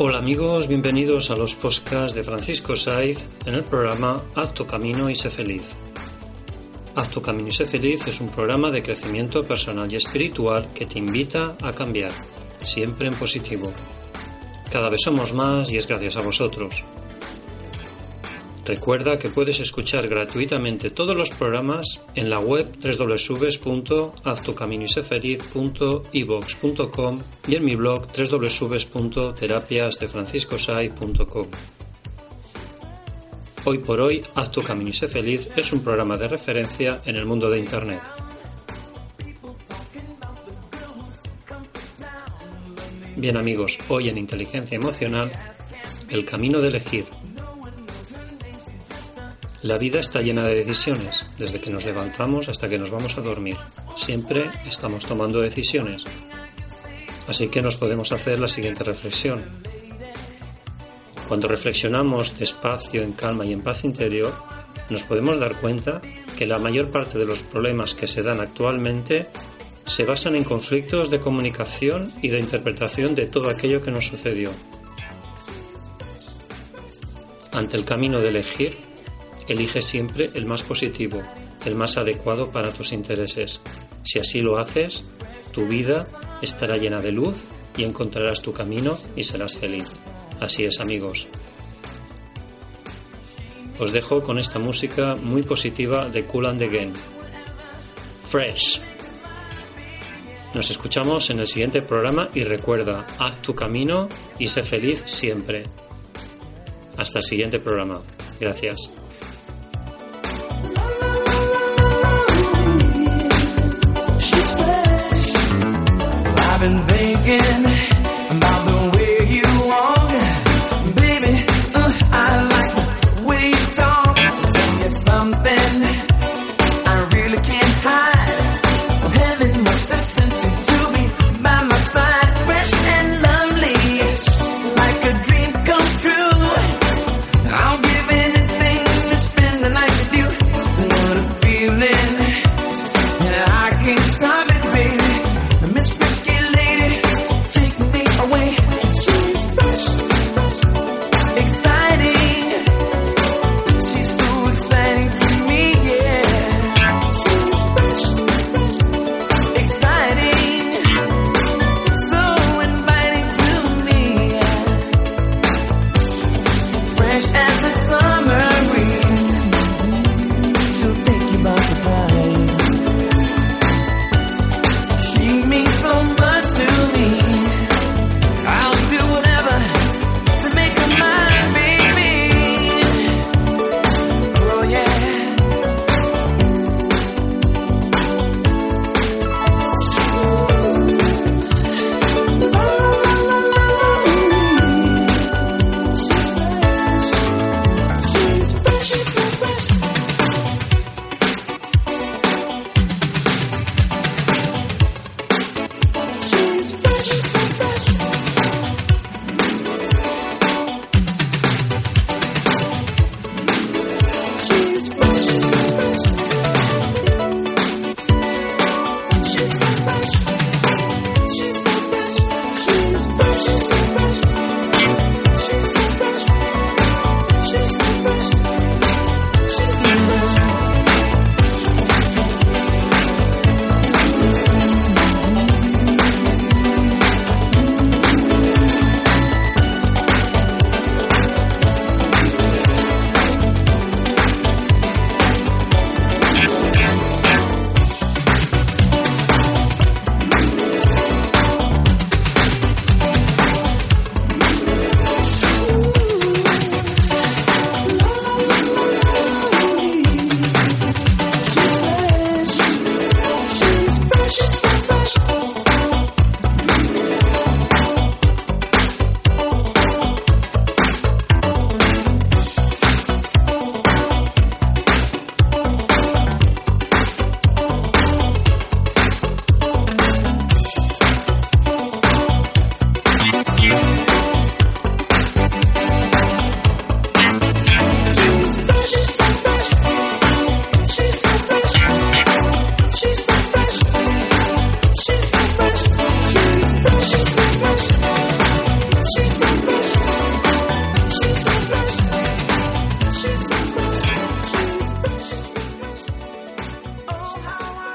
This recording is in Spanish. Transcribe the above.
Hola amigos, bienvenidos a los podcasts de Francisco Saiz en el programa Haz tu camino y sé feliz. Haz tu camino y sé feliz es un programa de crecimiento personal y espiritual que te invita a cambiar, siempre en positivo. Cada vez somos más y es gracias a vosotros. Recuerda que puedes escuchar gratuitamente todos los programas en la web www.haztucaminoysefeliz.ivox.com y en mi blog www.terapiasdefranciscosai.com. Hoy por hoy, Haz tu camino y sé feliz es un programa de referencia en el mundo de Internet. Bien amigos, hoy en Inteligencia Emocional, el camino de elegir la vida está llena de decisiones, desde que nos levantamos hasta que nos vamos a dormir. Siempre estamos tomando decisiones. Así que nos podemos hacer la siguiente reflexión. Cuando reflexionamos despacio, en calma y en paz interior, nos podemos dar cuenta que la mayor parte de los problemas que se dan actualmente se basan en conflictos de comunicación y de interpretación de todo aquello que nos sucedió. Ante el camino de elegir, Elige siempre el más positivo, el más adecuado para tus intereses. Si así lo haces, tu vida estará llena de luz y encontrarás tu camino y serás feliz. Así es amigos. Os dejo con esta música muy positiva de Cool and the Game. Fresh. Nos escuchamos en el siguiente programa y recuerda, haz tu camino y sé feliz siempre. Hasta el siguiente programa. Gracias. I've been thinking about the way you walk, baby. Uh, I like the way you talk. Tell me something She's so much.